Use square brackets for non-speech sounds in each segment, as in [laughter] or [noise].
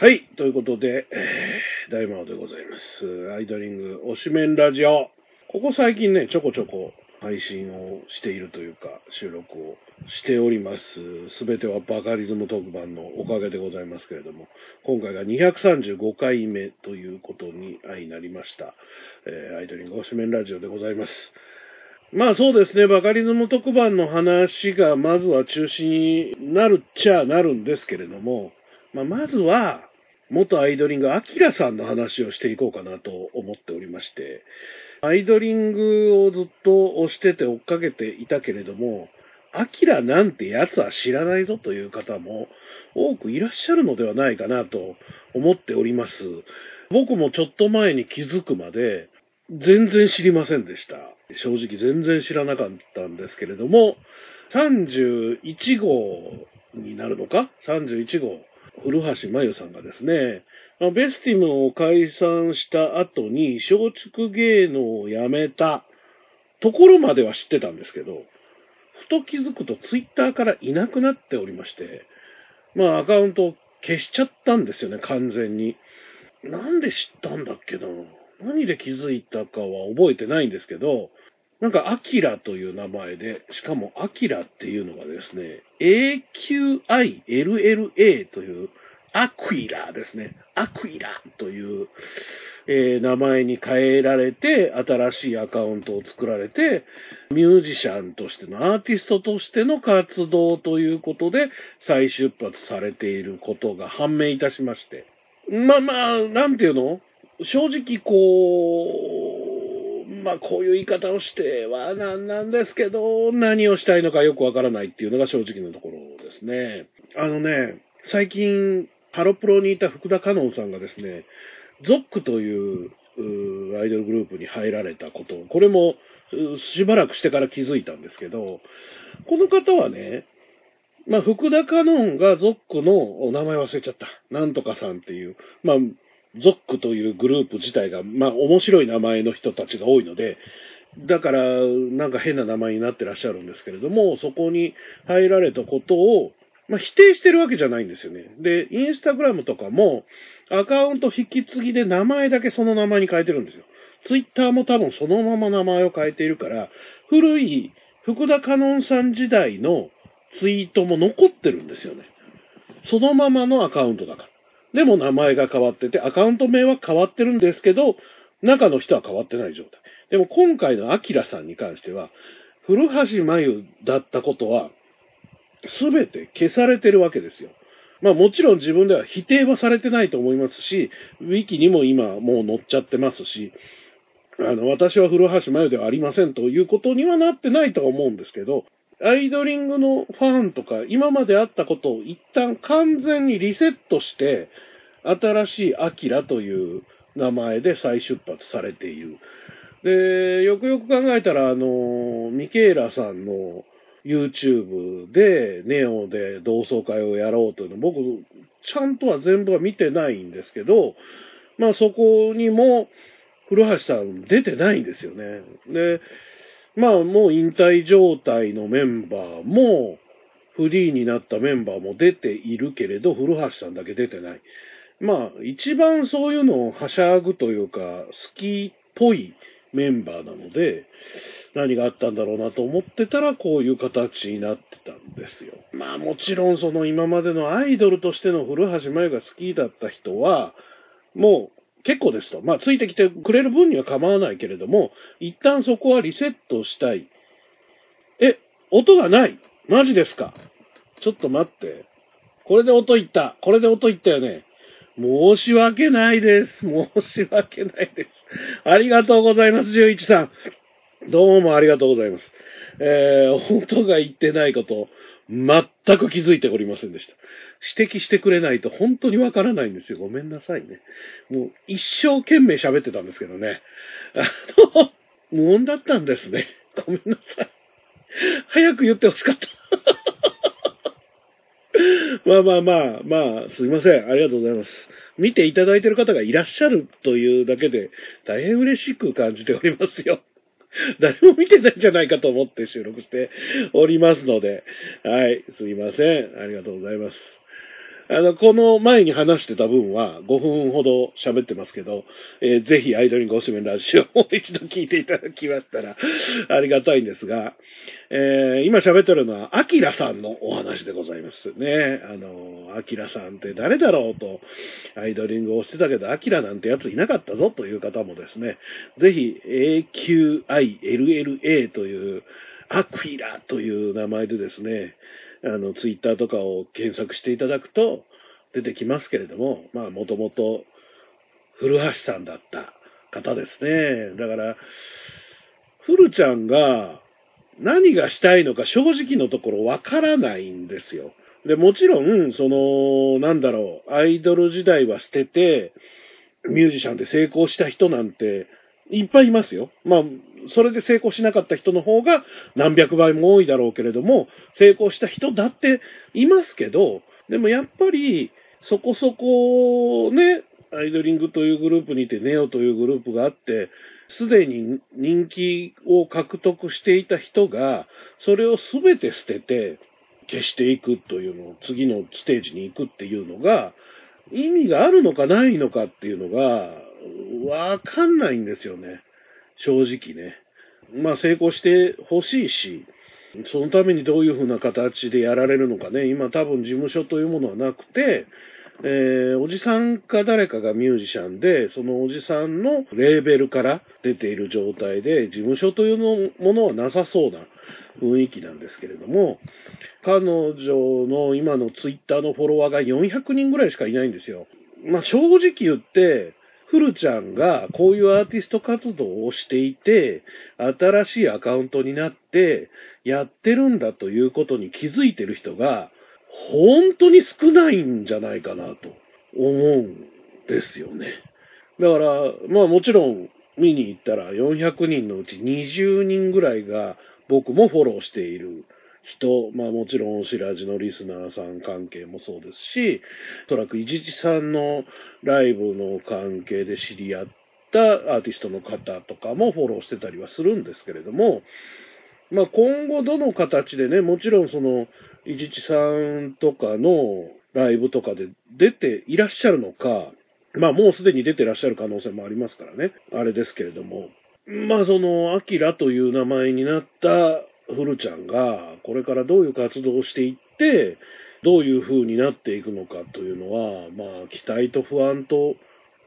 はい。ということで、えー、大魔王でございます。アイドリング、推しメンラジオ。ここ最近ね、ちょこちょこ配信をしているというか、収録をしております。すべてはバカリズム特番のおかげでございますけれども、今回が235回目ということに相なりました。えー、アイドリング推しメンラジオでございます。まあそうですね、バカリズム特番の話がまずは中心になるっちゃなるんですけれども、まあ、まずは、元アイドリング、アキラさんの話をしていこうかなと思っておりまして、アイドリングをずっと押してて追っかけていたけれども、アキラなんてやつは知らないぞという方も多くいらっしゃるのではないかなと思っております。僕もちょっと前に気づくまで全然知りませんでした。正直全然知らなかったんですけれども、31号になるのか ?31 号。古橋真由さんがですね、ベスティムを解散した後に松竹芸能を辞めたところまでは知ってたんですけど、ふと気づくとツイッターからいなくなっておりまして、まあアカウントを消しちゃったんですよね、完全に。なんで知ったんだっけな？何で気づいたかは覚えてないんですけど、なんか、アキラという名前で、しかも、アキラっていうのがですね、AQILLA という、アクイラですね。アクイラという、えー、名前に変えられて、新しいアカウントを作られて、ミュージシャンとしての、アーティストとしての活動ということで、再出発されていることが判明いたしまして。まあまあ、なんていうの？正直こう、まあこういう言い方をしてはなんなんですけど、何をしたいのかよくわからないっていうのが正直なところですね。あのね、最近、ハロプロにいた福田香音さんがですね、ゾックというアイドルグループに入られたこと、これもしばらくしてから気づいたんですけど、この方はね、まあ、福田香音がゾックの、お名前忘れちゃった。なんとかさんっていう、まあ、ゾックというグループ自体が、まあ面白い名前の人たちが多いので、だからなんか変な名前になってらっしゃるんですけれども、そこに入られたことを、まあ、否定してるわけじゃないんですよね。で、インスタグラムとかもアカウント引き継ぎで名前だけその名前に変えてるんですよ。ツイッターも多分そのまま名前を変えているから、古い福田香音さん時代のツイートも残ってるんですよね。そのままのアカウントだから。でも名前が変わってて、アカウント名は変わってるんですけど、中の人は変わってない状態。でも今回のアキラさんに関しては、古橋真由だったことは、すべて消されてるわけですよ。まあもちろん自分では否定はされてないと思いますし、ウィキにも今もう載っちゃってますし、あの、私は古橋真由ではありませんということにはなってないとは思うんですけど、アイドリングのファンとか、今まであったことを一旦完全にリセットして、新しいアキラという名前で再出発されている。で、よくよく考えたら、あの、ミケーラさんの YouTube で、ネオで同窓会をやろうというの、僕、ちゃんとは全部は見てないんですけど、まあそこにも、古橋さん出てないんですよね。で、まあもう引退状態のメンバーも、フリーになったメンバーも出ているけれど、古橋さんだけ出てない。まあ、一番そういうのをはしゃぐというか、好きっぽいメンバーなので、何があったんだろうなと思ってたら、こういう形になってたんですよ。まあもちろんその今までのアイドルとしての古橋真由が好きだった人は、もう結構ですと。まあ、ついてきてくれる分には構わないけれども、一旦そこはリセットしたい。え、音がないマジですかちょっと待って。これで音いった。これで音いったよね。申し訳ないです。申し訳ないです。ありがとうございます、11さん。どうもありがとうございます。えー、音が言ってないこと、全く気づいておりませんでした。指摘してくれないと本当にわからないんですよ。ごめんなさいね。もう一生懸命喋ってたんですけどね。あの、無音だったんですね。ごめんなさい。早く言ってほしかった。まあまあまあ、まあ、すいません。ありがとうございます。見ていただいてる方がいらっしゃるというだけで、大変嬉しく感じておりますよ。誰も見てないんじゃないかと思って収録しておりますので、はい、すいません。ありがとうございます。あの、この前に話してた分は5分ほど喋ってますけど、えー、ぜひアイドリングおすめラジオをもう一度聞いていただきましたらありがたいんですが、えー、今喋ってるのは、アキラさんのお話でございますね。あの、アキラさんって誰だろうと、アイドリングをしてたけど、アキラなんてやついなかったぞという方もですね、ぜひ AQILLA という、アクイラという名前でですね、あの、ツイッターとかを検索していただくと出てきますけれども、まあ、もともと古橋さんだった方ですね。だから、古ちゃんが何がしたいのか正直のところわからないんですよ。で、もちろん、その、なんだろう、アイドル時代は捨てて、ミュージシャンで成功した人なんていっぱいいますよ。まあ、それで成功しなかった人の方が何百倍も多いだろうけれども、成功した人だっていますけど、でもやっぱり、そこそこね、アイドリングというグループにいて、ネオというグループがあって、すでに人気を獲得していた人が、それを全て捨てて消していくというのを、次のステージに行くっていうのが、意味があるのかないのかっていうのが、わかんないんですよね。正直ね。まあ成功してほしいし、そのためにどういうふうな形でやられるのかね、今多分事務所というものはなくて、えー、おじさんか誰かがミュージシャンで、そのおじさんのレーベルから出ている状態で、事務所というのものはなさそうな雰囲気なんですけれども、彼女の今のツイッターのフォロワーが400人ぐらいしかいないんですよ。まあ正直言って、フルちゃんがこういうアーティスト活動をしていて、新しいアカウントになってやってるんだということに気づいてる人が本当に少ないんじゃないかなと思うんですよね。だから、まあもちろん見に行ったら400人のうち20人ぐらいが僕もフォローしている人、まあもちろん白地のリスナーさん関係もそうですし、おそらくいじちさんのライブの関係で知り合ったアーティストの方とかもフォローしてたりはするんですけれども、まあ今後どの形でね、もちろんその、いじちさんとかのライブとかで出ていらっしゃるのか、まあもうすでに出てらっしゃる可能性もありますからね。あれですけれども。まあその、アキラという名前になったフルちゃんが、これからどういう活動をしていって、どういう風になっていくのかというのは、まあ期待と不安と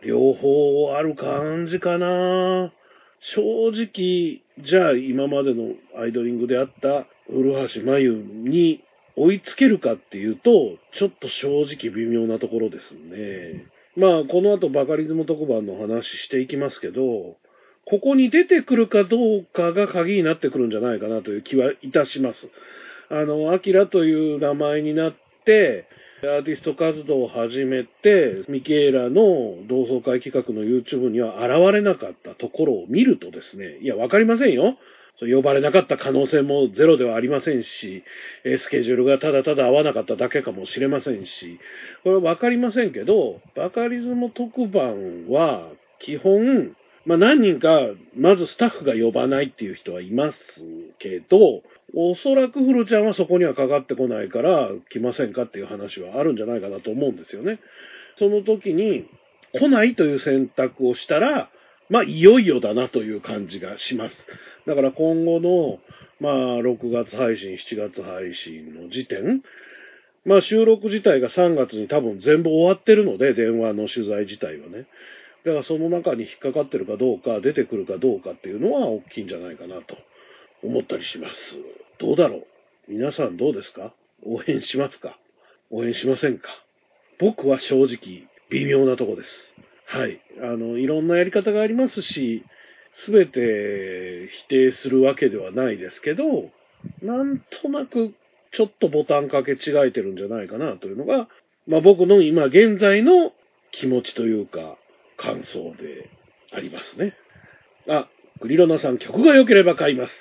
両方ある感じかな。正直、じゃあ今までのアイドリングであった古橋真由に追いつけるかっていうと、ちょっと正直微妙なところですね。まあ、この後バカリズム特番の話していきますけど、ここに出てくるかどうかが鍵になってくるんじゃないかなという気はいたします。あの、アキラという名前になって、アーティスト活動を始めて、ミケーラの同窓会企画の YouTube には現れなかったところを見るとですね、いや、わかりませんよ。呼ばれなかった可能性もゼロではありませんし、スケジュールがただただ合わなかっただけかもしれませんし、これはわかりませんけど、バカリズム特番は基本、まあ何人か、まずスタッフが呼ばないっていう人はいますけど、おそらくフルちゃんはそこにはかかってこないから来ませんかっていう話はあるんじゃないかなと思うんですよね。その時に来ないという選択をしたら、まあ、いよいよだなという感じがします。だから今後の、まあ、6月配信、7月配信の時点、まあ、収録自体が3月に多分全部終わってるので、電話の取材自体はね。だからその中に引っかかってるかどうか、出てくるかどうかっていうのは大きいんじゃないかなと思ったりします。どうだろう？皆さんどうですか？応援しますか？応援しませんか？僕は正直微妙なとこです。はい。あの、いろんなやり方がありますし、すべて否定するわけではないですけど、なんとなくちょっとボタンかけ違えてるんじゃないかなというのが、まあ僕の今現在の気持ちというか感想でありますね。あ、グリロナさん曲が良ければ買います。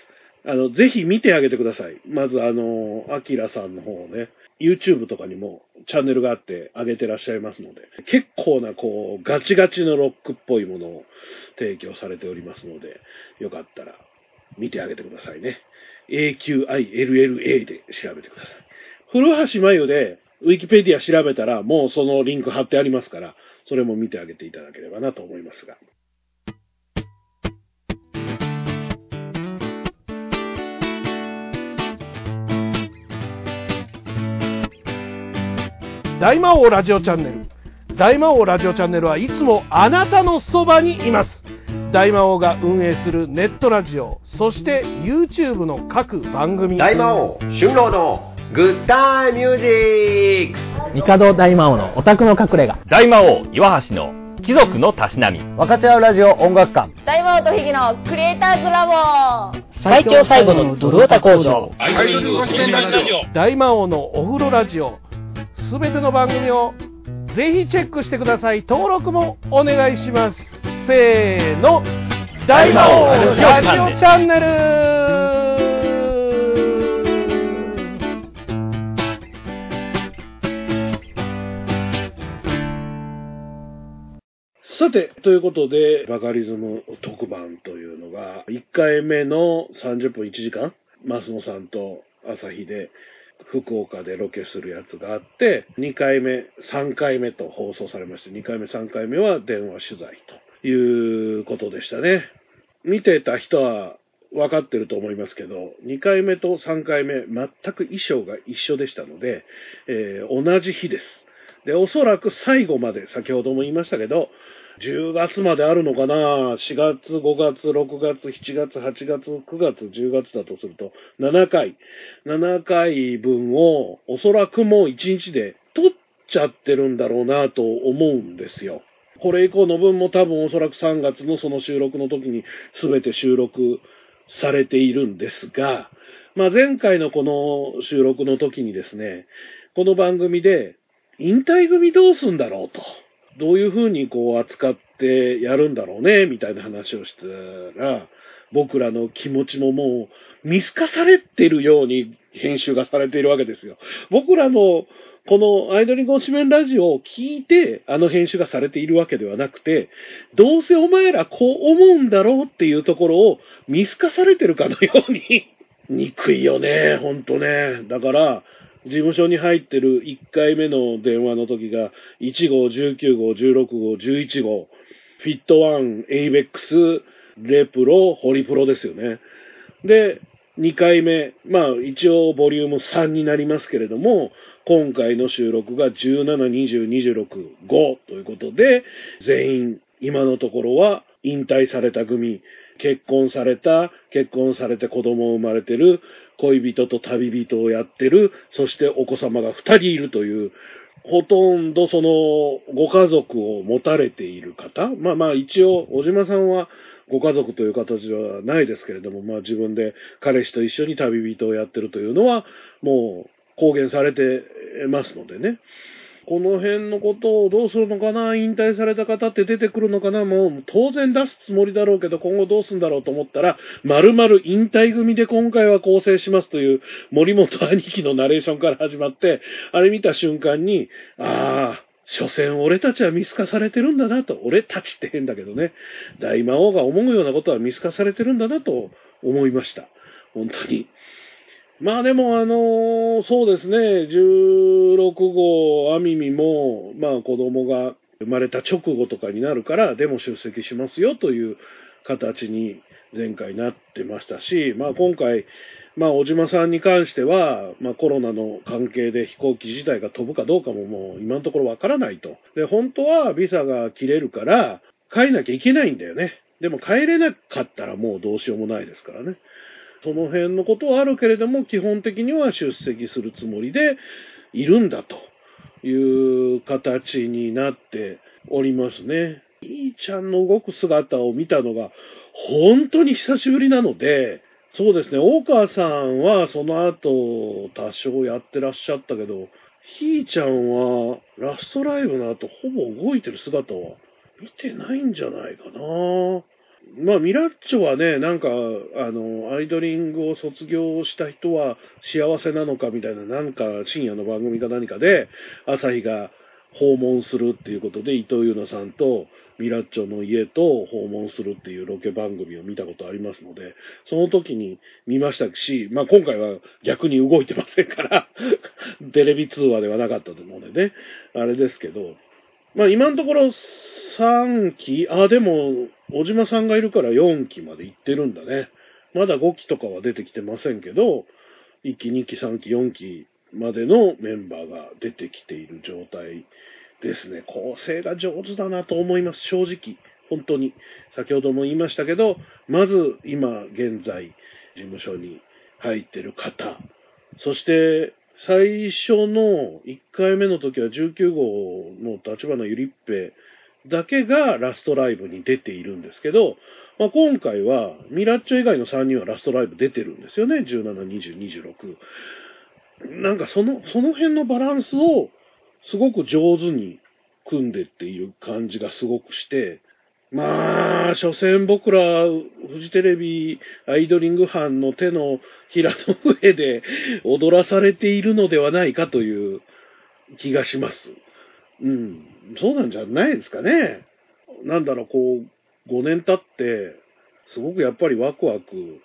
あの、ぜひ見てあげてください。まずあの、アキラさんの方をね、YouTube とかにもチャンネルがあって上げてらっしゃいますので、結構なこう、ガチガチのロックっぽいものを提供されておりますので、よかったら見てあげてくださいね。AQILLA で調べてください。古橋真由でウィキペディア調べたら、もうそのリンク貼ってありますから、それも見てあげていただければなと思いますが。大魔王ラジオチャンネル。大魔王ラジオチャンネルはいつもあなたのそばにいます。大魔王が運営するネットラジオ、そして YouTube の各番組。大魔王春郎のグッタイミュージック帝大魔王のオタクの隠れ家。大魔王岩橋の貴族のたしなみ。分かち合うラジオ音楽館。大魔王とヒゲのクリエイターズラボ。最強最後のドルオタ工場。大魔王のお風呂ラジオ。すべての番組をぜひチェックしてください。登録もお願いします。せーの。大魔王ラジオチャンネルさて、ということで、バカリズム特番というのが、1回目の30分1時間、増野さんと朝日で福岡でロケするやつがあって、2回目、3回目と放送されまして、2回目、3回目は電話取材ということでしたね。見てた人は分かってると思いますけど、2回目と3回目、全く衣装が一緒でしたので、えー同じ日です。で、おそらく最後まで、先ほども言いましたけど、10月まであるのかな ?4 月、5月、6月、7月、8月、9月、10月だとすると、7回。7回分をおそらくもう1日で取っちゃってるんだろうなと思うんですよ。これ以降の分も多分おそらく3月のその収録の時に全て収録されているんですが、まあ前回のこの収録の時にですね、この番組で引退組どうすんだろうと。どういうふうにこう扱ってやるんだろうね、みたいな話をしたら、僕らの気持ちももう見透かされてるように編集がされているわけですよ。僕らのこのアイドリング推しメンラジオを聞いてあの編集がされているわけではなくて、どうせお前らこう思うんだろうっていうところを見透かされてるかのように、[laughs] 憎いよね、ほんとね。だから、事務所に入ってる1回目の電話の時が、1号、19号、16号、11号、フィットワン、エイベックス、レプロ、ホリプロですよね。で、2回目、まあ一応ボリューム3になりますけれども、今回の収録が17、20、26、5ということで、全員今のところは引退された組、結婚された、結婚されて子供を生まれてる、恋人と旅人をやってる、そしてお子様が二人いるという、ほとんどそのご家族を持たれている方、まあまあ一応、小島さんはご家族という形ではないですけれども、まあ自分で彼氏と一緒に旅人をやってるというのは、もう公言されてますのでね。この辺のことをどうするのかな引退された方って出てくるのかなもう当然出すつもりだろうけど今後どうすんだろうと思ったら、丸々引退組で今回は構成しますという森本兄貴のナレーションから始まって、あれ見た瞬間に、ああ、所詮俺たちは見透かされてるんだなと。俺たちって変だけどね。大魔王が思うようなことは見透かされてるんだなと思いました。本当に。まあでもあのーそうですね、16号アミミも、まあ子供が生まれた直後とかになるから、でも出席しますよという形に前回なってましたし、まあ今回、まあ小島さんに関しては、まあコロナの関係で飛行機自体が飛ぶかどうかももう今のところわからないと。で、本当はビザが切れるから帰んなきゃいけないんだよね。でも帰れなかったらもうどうしようもないですからね。その辺のことはあるけれども、基本的には出席するつもりでいるんだという形になっておりますね。いーちゃんの動く姿を見たのが本当に久しぶりなので、そうですね、大川さんはその後多少やってらっしゃったけど、ひーちゃんはラストライブの後ほぼ動いてる姿は見てないんじゃないかな。まあ、ミラッチョはね、なんか、あの、アイドリングを卒業した人は幸せなのかみたいな、なんか深夜の番組か何かで、朝日が訪問するっていうことで、伊藤優奈さんとミラッチョの家と訪問するっていうロケ番組を見たことありますので、その時に見ましたし、まあ今回は逆に動いてませんから、[laughs] テレビ通話ではなかったと思うのでね、あれですけど、まあ今のところ3期、あ、でも、小島さんがいるから4期まで行ってるんだね。まだ5期とかは出てきてませんけど、1期、2期、3期、4期までのメンバーが出てきている状態ですね。構成が上手だなと思います、正直。本当に。先ほども言いましたけど、まず今現在事務所に入ってる方、そして最初の1回目の時は19号の立花ゆりっぺだけがラストライブに出ているんですけど、まあ、今回はミラッチョ以外の3人はラストライブ出てるんですよね。17、20、26。なんかその、その辺のバランスをすごく上手に組んでっていう感じがすごくして、まあ、所詮僕ら、フジテレビアイドリング班の手のひらの上で踊らされているのではないかという気がします。うん。そうなんじゃないですかね。なんだろう、こう、5年経って、すごくやっぱりワクワク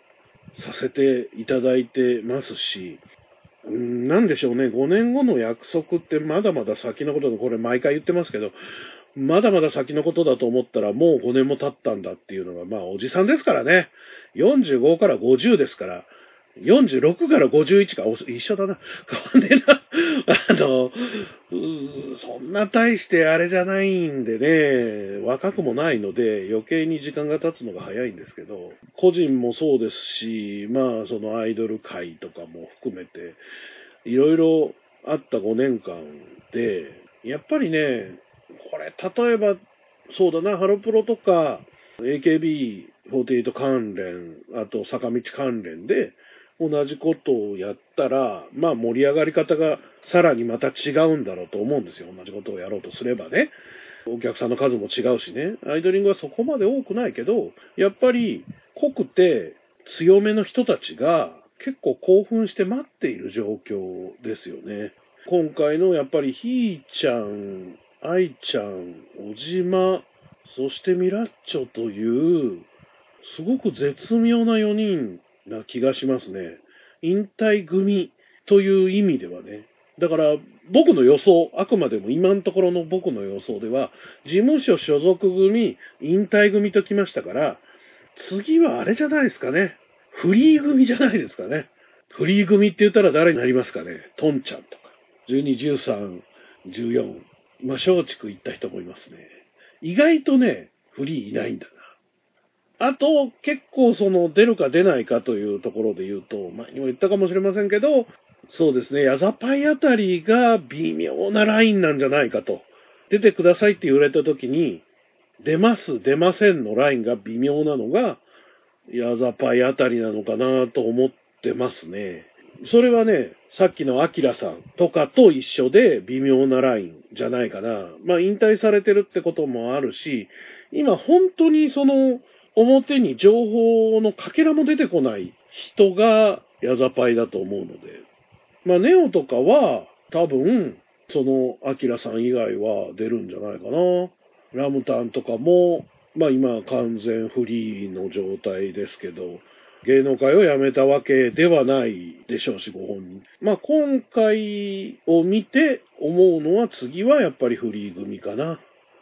させていただいてますし、うんなんでしょうね、5年後の約束ってまだまだ先のことで、これ毎回言ってますけど、まだまだ先のことだと思ったらもう5年も経ったんだっていうのが、まあおじさんですからね。45から50ですから、46から51か、一緒だな。変わんねえな。あの、そんな大してあれじゃないんでね、若くもないので余計に時間が経つのが早いんですけど、個人もそうですし、まあそのアイドル界とかも含めて、いろいろあった5年間で、やっぱりね、これ例えば、そうだな、ハロプロとか、AKB48 関連、あと坂道関連で、同じことをやったら、まあ盛り上がり方がさらにまた違うんだろうと思うんですよ。同じことをやろうとすればね。お客さんの数も違うしね。アイドリングはそこまで多くないけど、やっぱり濃くて強めの人たちが結構興奮して待っている状況ですよね。今回のやっぱりひーちゃん、あいちゃん、おじま、そしてミラッチョという、すごく絶妙な4人な気がしますね。引退組という意味ではね。だから僕の予想、あくまでも今のところの僕の予想では、事務所所属組、引退組ときましたから、次はあれじゃないですかね。フリー組じゃないですかね。フリー組って言ったら誰になりますかね。トンちゃんとか。12、13、14。まあ、松竹行った人もいますね。意外とね、フリーいないんだな。あと、結構その出るか出ないかというところで言うと、前にも言ったかもしれませんけど、そうですね、ヤザパイあたりが微妙なラインなんじゃないかと。出てくださいって言われた時に、出ます、出ませんのラインが微妙なのが、ヤザパイあたりなのかなと思ってますね。それはね、さっきのアキラさんとかと一緒で微妙なラインじゃないかな。まあ引退されてるってこともあるし、今本当にその表に情報のかけらも出てこない人がヤザパイだと思うので。まあネオとかは多分そのアキラさん以外は出るんじゃないかな。ラムタンとかも、まあ今完全フリーの状態ですけど、芸能界を辞めたわけではないでしょうし、ご本人。まあ今回を見て思うのは次はやっぱりフリー組かな。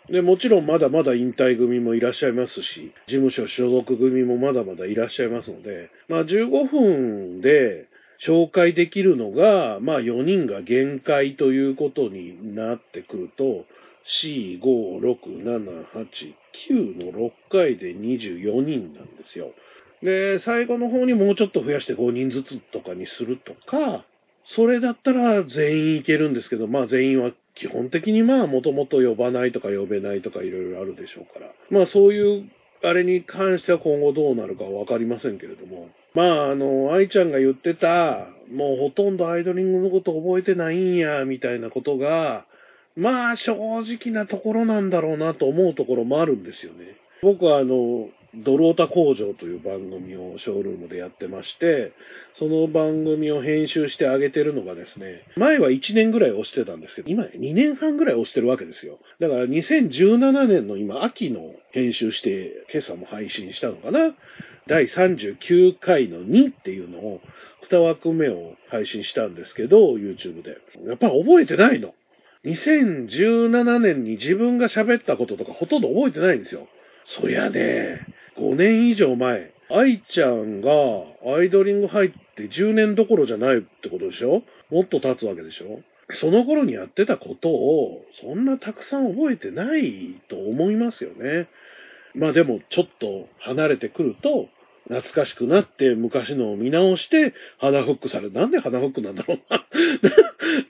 で、もちろんまだまだ引退組もいらっしゃいますし、事務所所属組もまだまだいらっしゃいますので、まあ15分で紹介できるのが、まあ4人が限界ということになってくると、4、5、6、7、8、9の6回で24人なんですよ。で、最後の方にもうちょっと増やして5人ずつとかにするとか、それだったら全員いけるんですけど、まあ全員は基本的にまあもともと呼ばないとか呼べないとかいろいろあるでしょうから。まあそういうあれに関しては今後どうなるかわかりませんけれども。まああの、愛ちゃんが言ってた、もうほとんどアイドリングのこと覚えてないんや、みたいなことが、まあ正直なところなんだろうなと思うところもあるんですよね。僕はあの、ドルオタ工場という番組をショールームでやってまして、その番組を編集してあげてるのがですね、前は1年ぐらい押してたんですけど、今2年半ぐらい押してるわけですよ。だから2017年の今、秋の編集して、今朝も配信したのかな。第39回の2っていうのを、2枠目を配信したんですけど、YouTube で。やっぱ覚えてないの。2017年に自分が喋ったこととかほとんど覚えてないんですよ。そりゃね、5年以上前、愛ちゃんがアイドリング入って10年どころじゃないってことでしょ？もっと経つわけでしょ？その頃にやってたことを、そんなたくさん覚えてないと思いますよね。まあでも、ちょっと離れてくると、懐かしくなって昔のを見直して鼻フックされる。なんで鼻フックなんだろうな。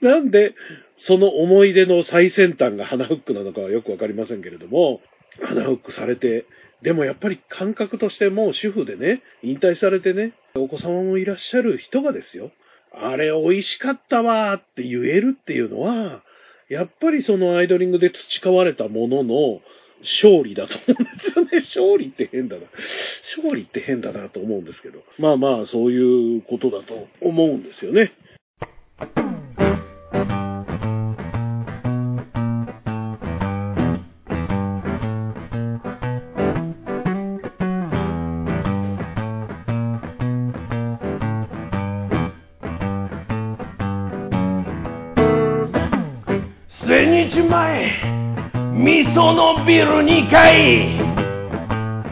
[laughs] なんでその思い出の最先端が鼻フックなのかはよくわかりませんけれども、鼻フックされて、でもやっぱり感覚としてもう主婦でね、引退されてね、お子様もいらっしゃる人がですよ。あれ美味しかったわーって言えるっていうのは、やっぱりそのアイドリングで培われたものの勝利だと思うんですよね。[laughs] 勝利って変だな。勝利って変だなと思うんですけど。まあまあ、そういうことだと思うんですよね。ビル2階。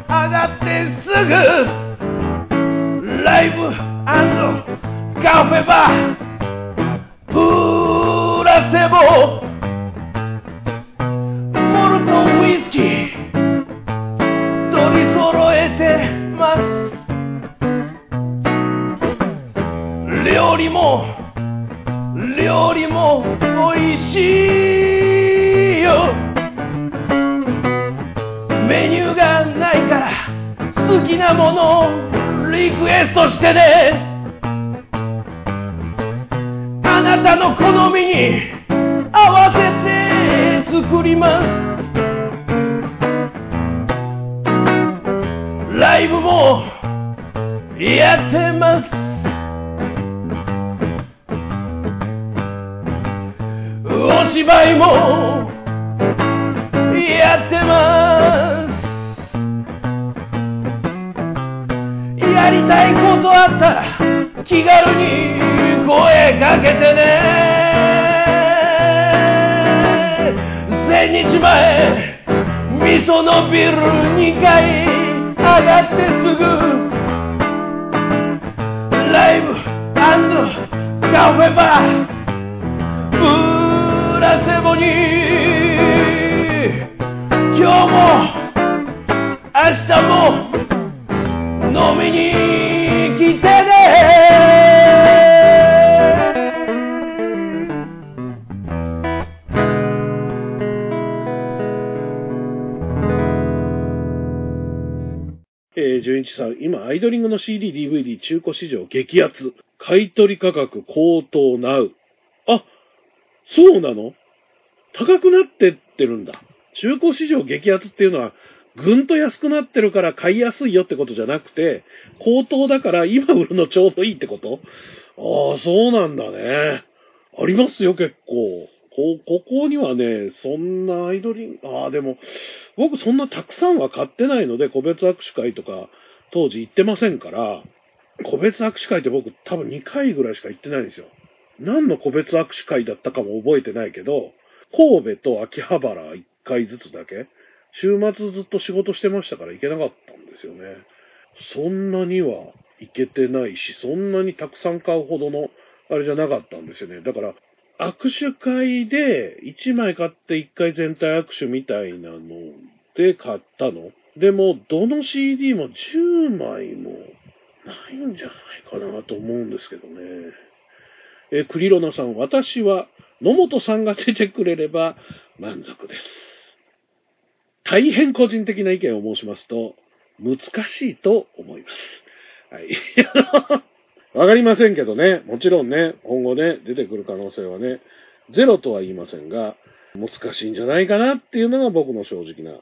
上がってすぐライブカフェバー。プラセボ。カフェバープラセボに今日も明日も飲みに来てね。さん、今、アイドリングの CD、DVD 中古市場激アツ。買取価格高騰なう。あ、そうなの？高くなってってるんだ。中古市場激アツっていうのは、ぐんと安くなってるから買いやすいよってことじゃなくて、高騰だから今売るのちょうどいいってこと？ああ、そうなんだね。ありますよ、結構。こ、ここにはね、そんなアイドリング、ああ、でも、僕そんなたくさんは買ってないので、個別握手会とか、当時行ってませんから、個別握手会って僕多分2回ぐらいしか行ってないんですよ。何の個別握手会だったかも覚えてないけど、神戸と秋葉原1回ずつだけ、週末ずっと仕事してましたから行けなかったんですよね。そんなには行けてないし、そんなにたくさん買うほどのあれじゃなかったんですよね。だから、握手会で1枚買って1回全体握手みたいなので買ったの。でも、どの CD も10枚もないんじゃないかなと思うんですけどね。え、クリロナさん、私は野本さんが出てくれれば満足です。大変個人的な意見を申しますと、難しいと思います。はい。[laughs] わかりませんけどね、もちろんね、今後ね、出てくる可能性はね、ゼロとは言いませんが、難しいんじゃないかなっていうのが僕の正直な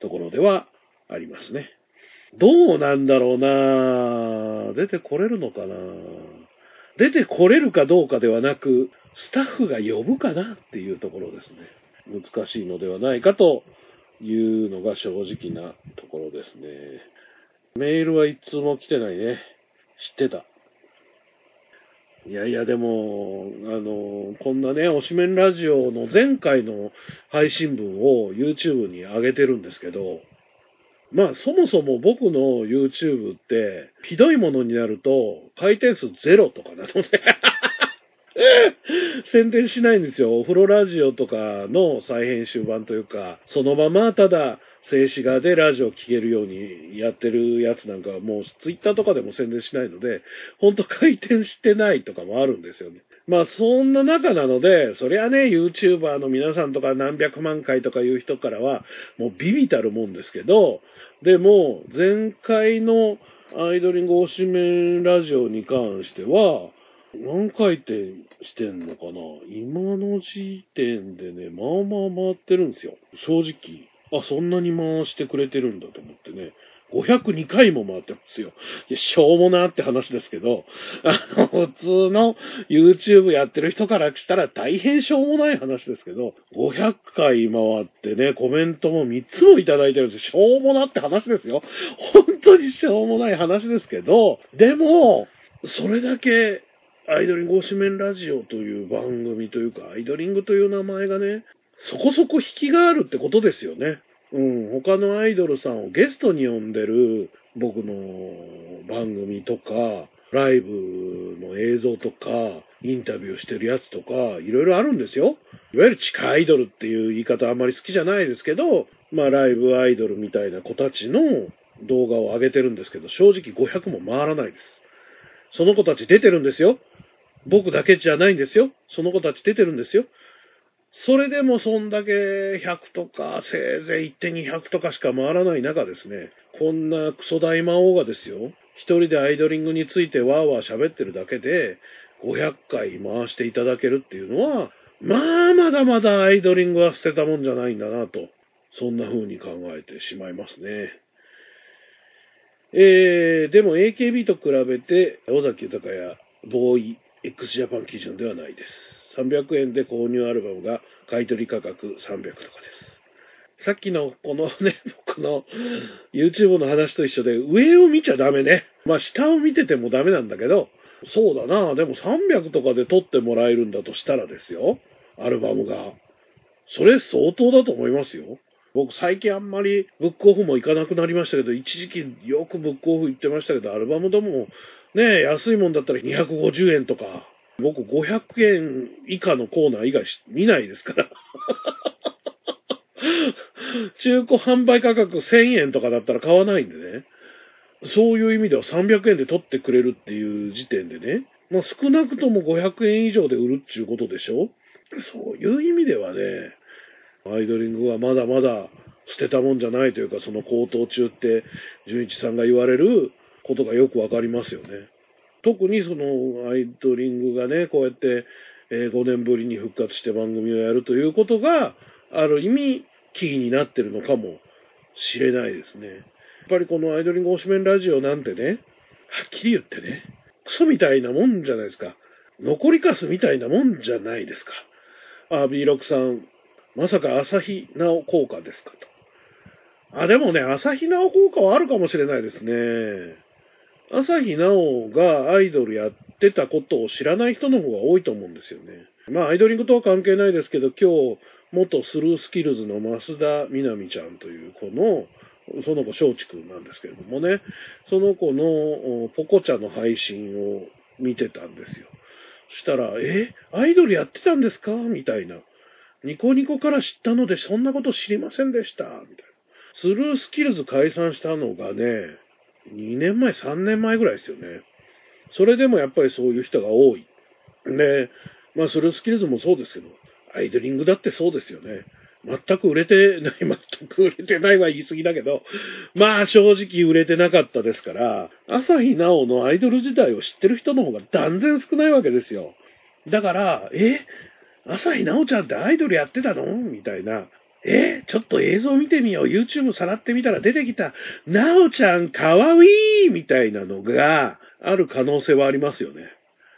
ところではありますね。どうなんだろうな出てこれるのかな出てこれるかどうかではなく、スタッフが呼ぶかなっていうところですね。難しいのではないかというのが正直なところですね。メールはいつも来てないね。知ってた。いやいや、でも、あの、こんなね、推しメンラジオの前回の配信分を YouTube に上げてるんですけど、まあ、そもそも僕の YouTube って、ひどいものになると、回転数ゼロとかなので、[laughs] 宣伝しないんですよ。お風呂ラジオとかの再編集版というか、そのままただ静止画でラジオ聴けるようにやってるやつなんかはもうツイッターとかでも宣伝しないので、ほんと回転してないとかもあるんですよね。まあそんな中なので、そりゃね、YouTuber の皆さんとか何百万回とかいう人からは、もうビビたるもんですけど、でも、前回のアイドリング推しメンラジオに関しては、何回転してんのかな？今の時点でね、まあまあ回ってるんですよ。正直。あ、そんなに回してくれてるんだと思ってね。502回も回ってますよ。いや、しょうもなって話ですけど、あの、普通の YouTube やってる人からしたら大変しょうもない話ですけど、500回回ってね、コメントも3つもいただいてるんですよ。しょうもなって話ですよ。本当にしょうもない話ですけど、でも、それだけアイドリング推しメンラジオという番組というか、アイドリングという名前がね、そこそこ引きがあるってことですよね。うん、他のアイドルさんをゲストに呼んでる僕の番組とか、ライブの映像とか、インタビューしてるやつとか、いろいろあるんですよ。いわゆる地下アイドルっていう言い方あんまり好きじゃないですけど、まあライブアイドルみたいな子たちの動画を上げてるんですけど、正直500も回らないです。その子たち出てるんですよ。僕だけじゃないんですよ。その子たち出てるんですよ。それでもそんだけ100とか、せいぜい1.200とかしか回らない中ですね、こんなクソ大魔王がですよ、一人でアイドリングについてワーワー喋ってるだけで、500回回していただけるっていうのは、まあまだまだアイドリングは捨てたもんじゃないんだなと、そんな風に考えてしまいますね。えー、でも AKB と比べて、尾崎豊やボーイ x ジャパン基準ではないです。300円で購入アルバムが買取価格300とかです。さっきのこのね、[laughs] 僕の YouTube の話と一緒で、上を見ちゃダメね。まあ下を見ててもダメなんだけど、そうだな、でも300とかで撮ってもらえるんだとしたらですよ、アルバムが。それ相当だと思いますよ。僕最近あんまりブックオフも行かなくなりましたけど、一時期よくブックオフ行ってましたけど、アルバムでもね、安いもんだったら250円とか、僕500円以下のコーナー以外見ないですから。[laughs] 中古販売価格1000円とかだったら買わないんでね。そういう意味では300円で取ってくれるっていう時点でね。まあ少なくとも500円以上で売るっていうことでしょそういう意味ではね、アイドリングはまだまだ捨てたもんじゃないというか、その高騰中って、純一さんが言われることがよくわかりますよね。特にそのアイドリングがね、こうやって、えー5年ぶりに復活して番組をやるということが、ある意味、キーになってるのかもしれないですね。やっぱりこのアイドリング推しメンラジオなんてね、はっきり言ってね、クソみたいなもんじゃないですか。残りカスみたいなもんじゃないですか。あ、B6 さん、まさか朝日奈央効果ですかと。あ、でもね、朝日奈央効果はあるかもしれないですね。朝日奈央がアイドルやってたことを知らない人の方が多いと思うんですよね。まあ、アイドリングとは関係ないですけど、今日、元スルースキルズの増田みなみちゃんという子の、その子、松竹なんですけれどもね、その子のポコチャの配信を見てたんですよ。そしたら、え？アイドルやってたんですか？みたいな。ニコニコから知ったので、そんなこと知りませんでした。みたいな。スルースキルズ解散したのがね、2年前、3年前ぐらいですよね。それでもやっぱりそういう人が多い。で、まあ、スルースキルズもそうですけど、アイドリングだってそうですよね。全く売れてない、全く売れてないは言い過ぎだけど、まあ正直売れてなかったですから、朝日奈央のアイドル時代を知ってる人の方が断然少ないわけですよ。だから、え？朝日奈央ちゃんってアイドルやってたの？みたいな。えちょっと映像見てみよう。YouTube さらってみたら出てきた、なおちゃんかわいいみたいなのがある可能性はありますよね。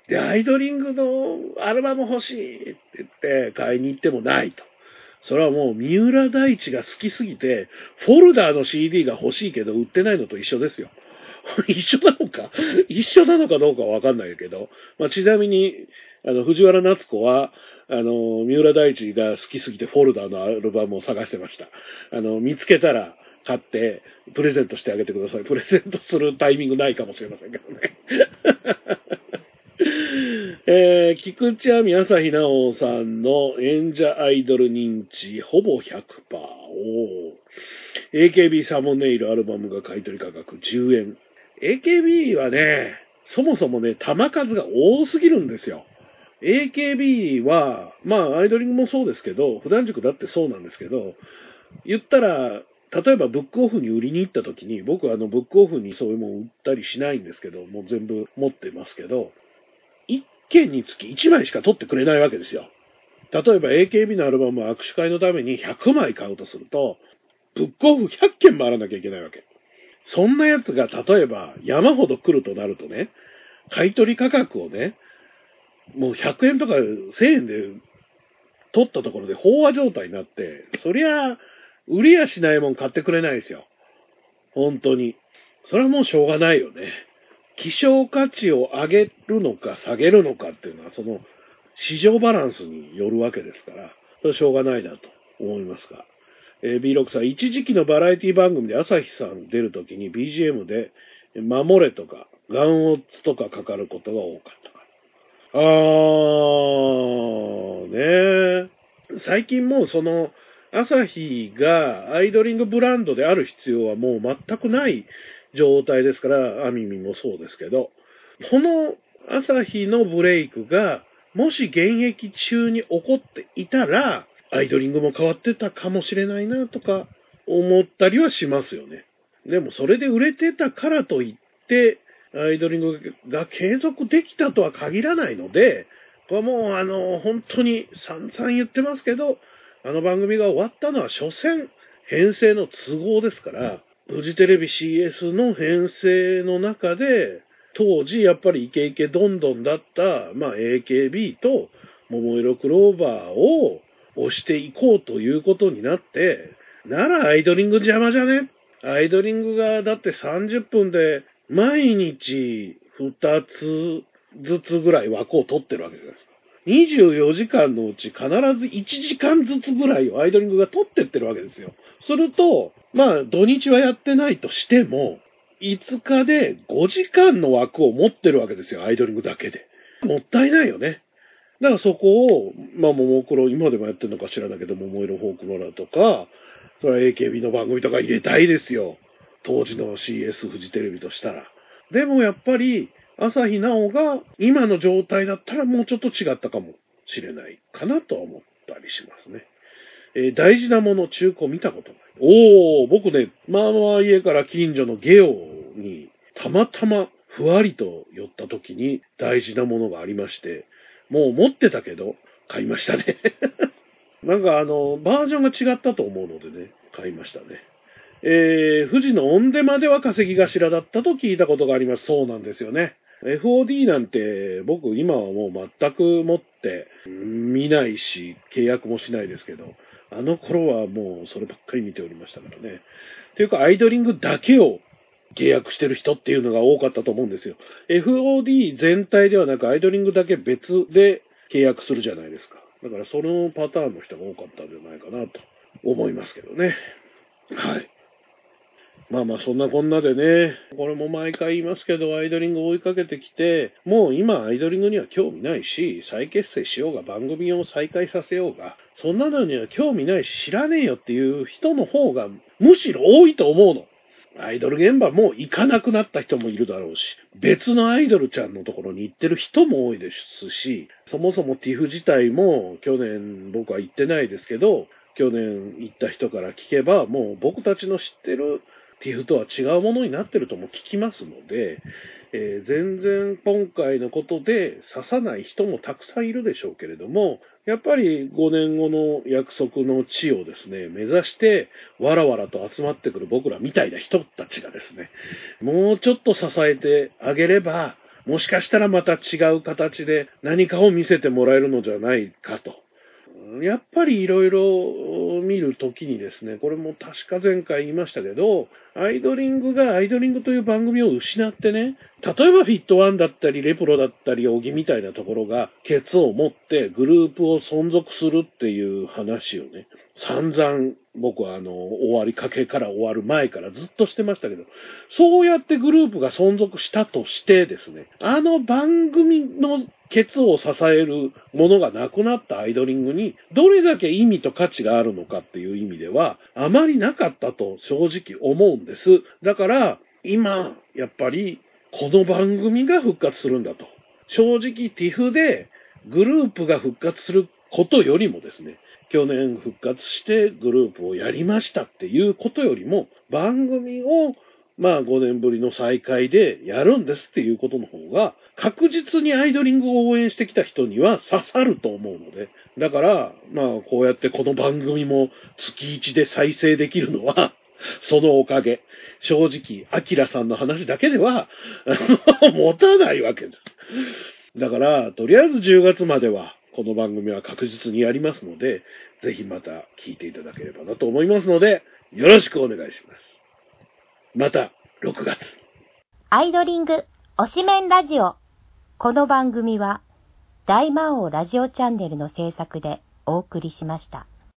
で、アイドリングのアルバム欲しいって言って買いに行ってもないと。それはもう三浦大知が好きすぎて、フォルダーの CD が欲しいけど売ってないのと一緒ですよ。[laughs] 一緒なのか？一緒なのかどうかわかんないけど、まあ、ちなみに、あの、藤原夏子は、あの、三浦大知が好きすぎてフォルダーのアルバムを探してました。あの、見つけたら買って、プレゼントしてあげてください。プレゼントするタイミングないかもしれませんけどね。[laughs] えー、菊池亜美朝日奈央さんの演者アイドル認知ほぼ100%。お AKB サモネイルアルバムが買取価格10円。AKB はね、そもそもね、玉数が多すぎるんですよ。AKB は、まあ、アイドリングもそうですけど、普段塾だってそうなんですけど、言ったら、例えばブックオフに売りに行った時に、僕はあのブックオフにそういうもん売ったりしないんですけど、もう全部持ってますけど、1件につき1枚しか取ってくれないわけですよ。例えば AKB のアルバムを握手会のために100枚買うとすると、ブックオフ100件回らなきゃいけないわけ。そんなやつが例えば山ほど来るとなるとね、買い取り価格をね、もう100円とか1000円で取ったところで飽和状態になって、そりゃ、売りやしないもん買ってくれないですよ。本当に。それはもうしょうがないよね。希少価値を上げるのか下げるのかっていうのは、その市場バランスによるわけですから、それはしょうがないなと思いますが。えー B6 さん、一時期のバラエティ番組で朝日さん出るときに BGM で、守れとか、ガンオッツとかかかることが多かった。あー、ねえ最近もうその、朝日がアイドリングブランドである必要はもう全くない状態ですから、アミミもそうですけど、この朝日のブレイクが、もし現役中に起こっていたら、アイドリングも変わってたかもしれないなとか思ったりはしますよね。でもそれで売れてたからといって、アイドリングが継続できたとは限らないので、これはもうあの、本当に散々言ってますけど、あの番組が終わったのは所詮編成の都合ですから、フジテレビ CS の編成の中で、当時やっぱりイケイケどんどんだった、まあ AKB と桃色クローバーを押していこうということになって、ならアイドリング邪魔じゃね？アイドリングがだって30分で毎日2つずつぐらい枠を取ってるわけじゃないですか。24時間のうち必ず1時間ずつぐらいをアイドリングが取ってってるわけですよ。すると、まあ土日はやってないとしても、5日で5時間の枠を持ってるわけですよ、アイドリングだけで。もったいないよね。だからそこを、まあ、ももクロ、今でもやってるのか知らないけど、桃色フォークローラーとか、それは AKB の番組とか入れたいですよ。当時の CS フジテレビとしたら。でもやっぱり、朝日奈央が今の状態だったらもうちょっと違ったかもしれないかなとは思ったりしますね。えー大事なもの中古見たことない。おー、僕ね、まあまあ家から近所のゲオにたまたまふわりと寄った時に大事なものがありまして、もう持ってたけど買いましたね。[laughs] なんかあの、バージョンが違ったと思うのでね、買いましたね。えー、富士のオンデマでは稼ぎ頭だったと聞いたことがあります。そうなんですよね。FOD なんて僕今はもう全く持って見ないし契約もしないですけど、あの頃はもうそればっかり見ておりましたからね。というかアイドリングだけを契約してる人っていうのが多かったと思うんですよ。FOD 全体ではなくアイドリングだけ別で契約するじゃないですか。だからそのパターンの人が多かったんじゃないかなと思いますけどね。はい。まあまあそんなこんなでね、これも毎回言いますけど、アイドリング追いかけてきて、もう今アイドリングには興味ないし、再結成しようが番組を再開させようが、そんなのには興味ないし知らねえよっていう人の方がむしろ多いと思うの。アイドル現場もう行かなくなった人もいるだろうし、別のアイドルちゃんのところに行ってる人も多いですし、そもそも TIFF 自体も去年僕は行ってないですけど、去年行った人から聞けば、もう僕たちの知ってる TIFF とは違うものになってるとも聞きますので、えー全然今回のことで刺さない人もたくさんいるでしょうけれども、やっぱり5年後の約束の地をですね、目指して、わらわらと集まってくる僕らみたいな人たちがですね、もうちょっと支えてあげれば、もしかしたらまた違う形で何かを見せてもらえるのじゃないかと。やっぱりいろいろ見るときにですね、これも確か前回言いましたけど、アイドリングがアイドリングという番組を失ってね、例えばフィットワンだったり、レプロだったり、小木みたいなところが、ケツを持ってグループを存続するっていう話をね、散々僕はあの、終わりかけから終わる前からずっとしてましたけど、そうやってグループが存続したとしてですね、あの番組のケツを支えるものがなくなったアイドリングに、どれだけ意味と価値があるのかっていう意味では、あまりなかったと正直思うんです。だから、今、やっぱり、この番組が復活するんだと。正直、ティフでグループが復活することよりもですね、去年復活してグループをやりましたっていうことよりも、番組をまあ5年ぶりの再開でやるんですっていうことの方が、確実にアイドリングを応援してきた人には刺さると思うので、だから、まあこうやってこの番組も月1で再生できるのは、[laughs] そのおかげ。正直、アキラさんの話だけでは [laughs] 持たないわけです。だから、とりあえず10月までは、この番組は確実にやりますので、ぜひまた聞いていただければなと思いますので、よろしくお願いします。また、6月。アイドリング、推しメンラジオ。この番組は、大魔王ラジオチャンネルの制作でお送りしました。